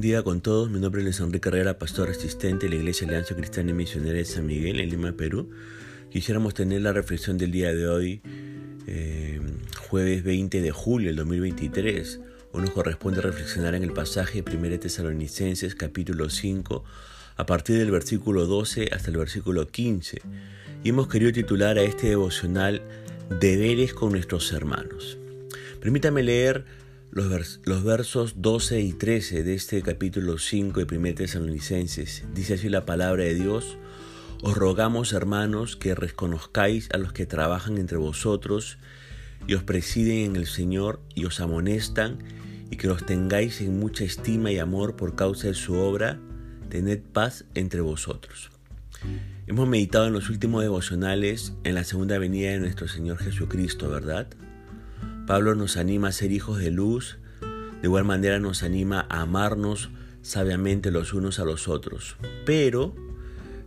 buen día con todos. Mi nombre es Enrique Herrera, pastor asistente de la Iglesia Alianza Cristiana y Misionera de San Miguel en Lima, Perú. Quisiéramos tener la reflexión del día de hoy, eh, jueves 20 de julio del 2023. Hoy nos corresponde reflexionar en el pasaje de 1 Tesalonicenses capítulo 5 a partir del versículo 12 hasta el versículo 15. Y hemos querido titular a este devocional Deberes con nuestros hermanos. Permítame leer los, versos 12 y 13 de este capítulo 5 de 1 Tesalonicenses. Dice así la palabra de Dios. Os rogamos, hermanos, que reconozcáis a los que trabajan entre vosotros y os presiden en el Señor y os amonestan y que los tengáis en mucha estima y amor por causa de su obra. Tened paz entre vosotros. Hemos meditado en los últimos devocionales en la segunda venida de nuestro Señor Jesucristo, ¿verdad? Pablo nos anima a ser hijos de luz, de igual manera nos anima a amarnos sabiamente los unos a los otros. Pero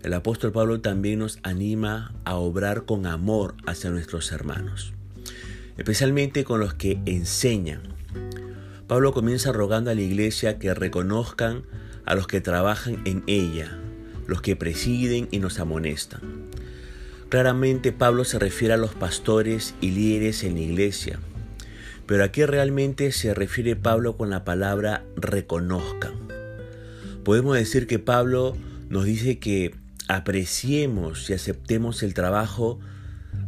el apóstol Pablo también nos anima a obrar con amor hacia nuestros hermanos, especialmente con los que enseñan. Pablo comienza rogando a la iglesia que reconozcan a los que trabajan en ella, los que presiden y nos amonestan. Claramente Pablo se refiere a los pastores y líderes en la iglesia, pero ¿a qué realmente se refiere Pablo con la palabra reconozcan? Podemos decir que Pablo nos dice que apreciemos y aceptemos el trabajo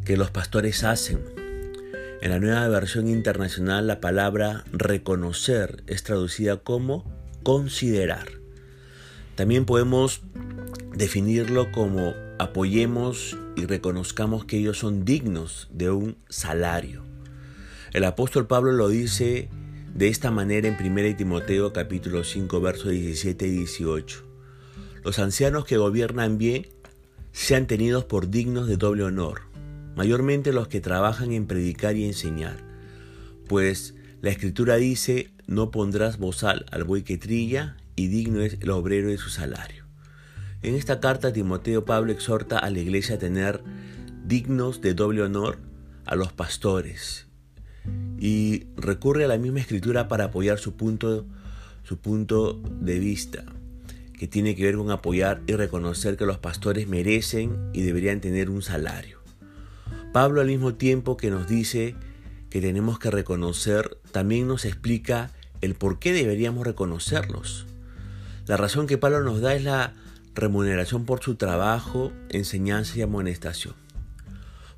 que los pastores hacen. En la nueva versión internacional la palabra reconocer es traducida como considerar. También podemos definirlo como apoyemos y reconozcamos que ellos son dignos de un salario. El apóstol Pablo lo dice de esta manera en 1 Timoteo capítulo 5 versos 17 y 18. Los ancianos que gobiernan bien sean tenidos por dignos de doble honor, mayormente los que trabajan en predicar y enseñar, pues la escritura dice, no pondrás bozal al buey que trilla, y digno es el obrero de su salario. En esta carta Timoteo Pablo exhorta a la iglesia a tener dignos de doble honor a los pastores y recurre a la misma escritura para apoyar su punto, su punto de vista, que tiene que ver con apoyar y reconocer que los pastores merecen y deberían tener un salario. Pablo al mismo tiempo que nos dice que tenemos que reconocer, también nos explica el por qué deberíamos reconocerlos. La razón que Pablo nos da es la remuneración por su trabajo, enseñanza y amonestación.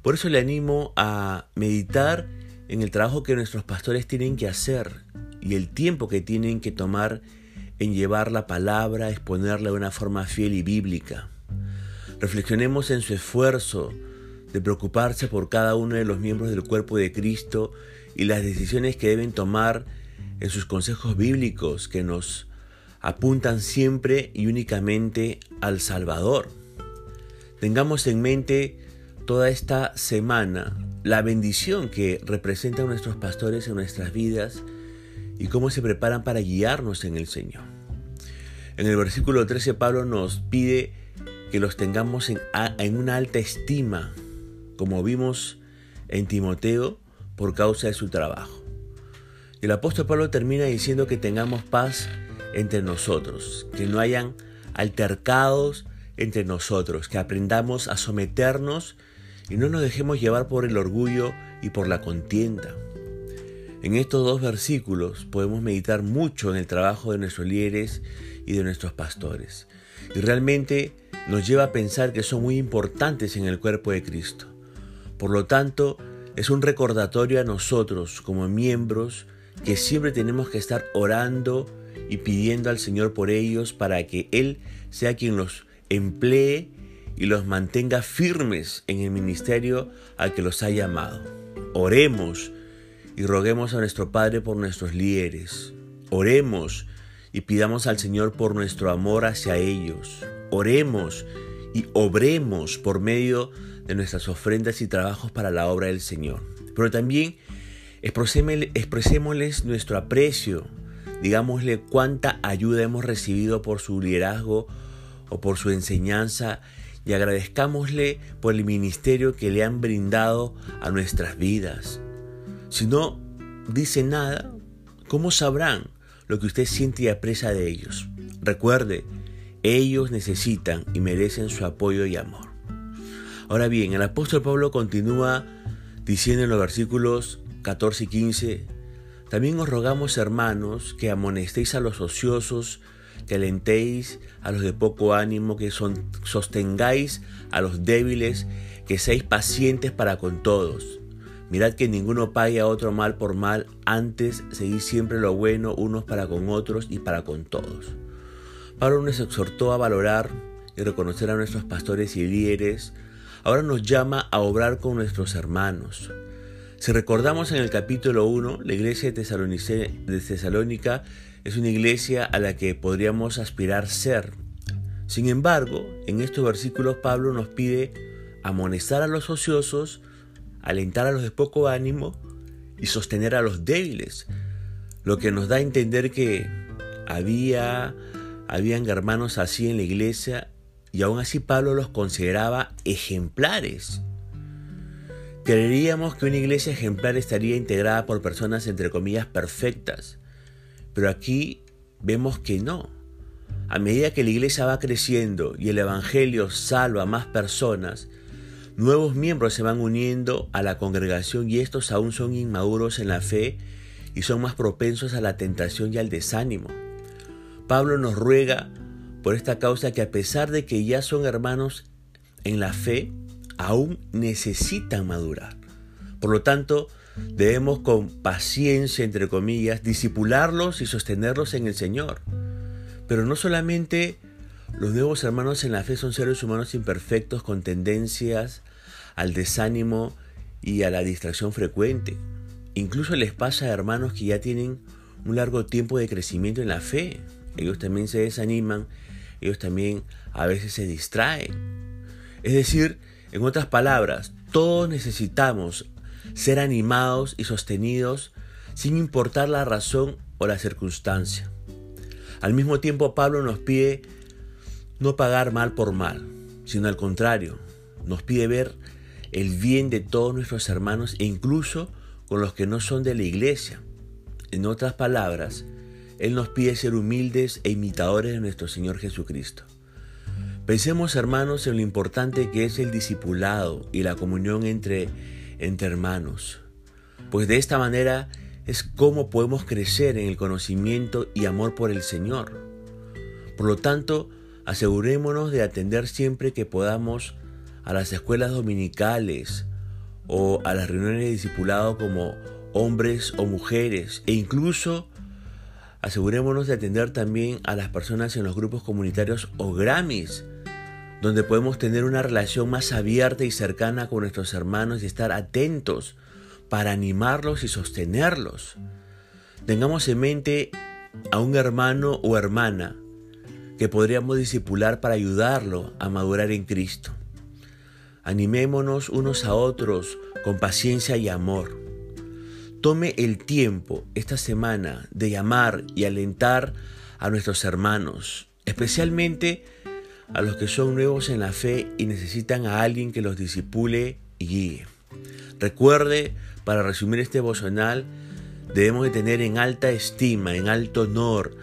Por eso le animo a meditar en el trabajo que nuestros pastores tienen que hacer y el tiempo que tienen que tomar en llevar la palabra, exponerla de una forma fiel y bíblica. Reflexionemos en su esfuerzo de preocuparse por cada uno de los miembros del cuerpo de Cristo y las decisiones que deben tomar en sus consejos bíblicos que nos apuntan siempre y únicamente al Salvador. Tengamos en mente toda esta semana la bendición que representan nuestros pastores en nuestras vidas y cómo se preparan para guiarnos en el Señor. En el versículo 13 Pablo nos pide que los tengamos en, en una alta estima, como vimos en Timoteo, por causa de su trabajo. El apóstol Pablo termina diciendo que tengamos paz entre nosotros, que no hayan altercados entre nosotros, que aprendamos a someternos y no nos dejemos llevar por el orgullo y por la contienda. En estos dos versículos podemos meditar mucho en el trabajo de nuestros líderes y de nuestros pastores. Y realmente nos lleva a pensar que son muy importantes en el cuerpo de Cristo. Por lo tanto, es un recordatorio a nosotros como miembros que siempre tenemos que estar orando y pidiendo al Señor por ellos para que Él sea quien los emplee y los mantenga firmes en el ministerio al que los ha llamado. Oremos y roguemos a nuestro Padre por nuestros líderes. Oremos y pidamos al Señor por nuestro amor hacia ellos. Oremos y obremos por medio de nuestras ofrendas y trabajos para la obra del Señor. Pero también expresémosles nuestro aprecio, digámosle cuánta ayuda hemos recibido por su liderazgo o por su enseñanza y agradezcámosle por el ministerio que le han brindado a nuestras vidas. Si no dice nada, ¿cómo sabrán lo que usted siente y aprecia de ellos. Recuerde, ellos necesitan y merecen su apoyo y amor. Ahora bien, el apóstol Pablo continúa diciendo en los versículos 14 y 15, también os rogamos hermanos que amonestéis a los ociosos, que alentéis a los de poco ánimo, que son, sostengáis a los débiles, que seáis pacientes para con todos. Mirad que ninguno pague a otro mal por mal, antes seguid siempre lo bueno unos para con otros y para con todos. Pablo nos exhortó a valorar y reconocer a nuestros pastores y líderes. Ahora nos llama a obrar con nuestros hermanos. Si recordamos en el capítulo 1, la iglesia de Tesalónica es una iglesia a la que podríamos aspirar ser. Sin embargo, en estos versículos Pablo nos pide amonestar a los ociosos, alentar a los de poco ánimo y sostener a los débiles, lo que nos da a entender que había habían hermanos así en la iglesia y aún así Pablo los consideraba ejemplares. Creeríamos que una iglesia ejemplar estaría integrada por personas entre comillas perfectas, pero aquí vemos que no. A medida que la iglesia va creciendo y el Evangelio salva a más personas, nuevos miembros se van uniendo a la congregación y estos aún son inmaduros en la fe y son más propensos a la tentación y al desánimo. Pablo nos ruega por esta causa que a pesar de que ya son hermanos en la fe, aún necesitan madurar. Por lo tanto, Debemos con paciencia, entre comillas, disipularlos y sostenerlos en el Señor. Pero no solamente los nuevos hermanos en la fe son seres humanos imperfectos con tendencias al desánimo y a la distracción frecuente. Incluso les pasa a hermanos que ya tienen un largo tiempo de crecimiento en la fe. Ellos también se desaniman, ellos también a veces se distraen. Es decir, en otras palabras, todos necesitamos ser animados y sostenidos sin importar la razón o la circunstancia. Al mismo tiempo Pablo nos pide no pagar mal por mal, sino al contrario, nos pide ver el bien de todos nuestros hermanos e incluso con los que no son de la iglesia. En otras palabras, Él nos pide ser humildes e imitadores de nuestro Señor Jesucristo. Pensemos, hermanos, en lo importante que es el discipulado y la comunión entre entre hermanos, pues de esta manera es como podemos crecer en el conocimiento y amor por el Señor. Por lo tanto, asegurémonos de atender siempre que podamos a las escuelas dominicales o a las reuniones de discipulado como hombres o mujeres e incluso asegurémonos de atender también a las personas en los grupos comunitarios o Grammys donde podemos tener una relación más abierta y cercana con nuestros hermanos y estar atentos para animarlos y sostenerlos. Tengamos en mente a un hermano o hermana que podríamos discipular para ayudarlo a madurar en Cristo. Animémonos unos a otros con paciencia y amor. Tome el tiempo esta semana de llamar y alentar a nuestros hermanos, especialmente a los que son nuevos en la fe y necesitan a alguien que los disipule y guíe. Recuerde, para resumir este devocional, debemos de tener en alta estima, en alto honor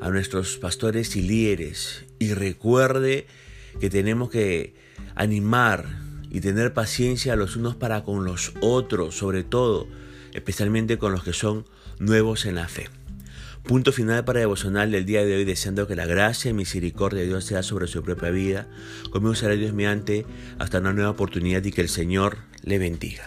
a nuestros pastores y líderes. Y recuerde que tenemos que animar y tener paciencia los unos para con los otros, sobre todo, especialmente con los que son nuevos en la fe. Punto final para devocional del día de hoy, deseando que la gracia y misericordia de Dios sea sobre su propia vida. Conmigo será Dios mediante hasta una nueva oportunidad y que el Señor le bendiga.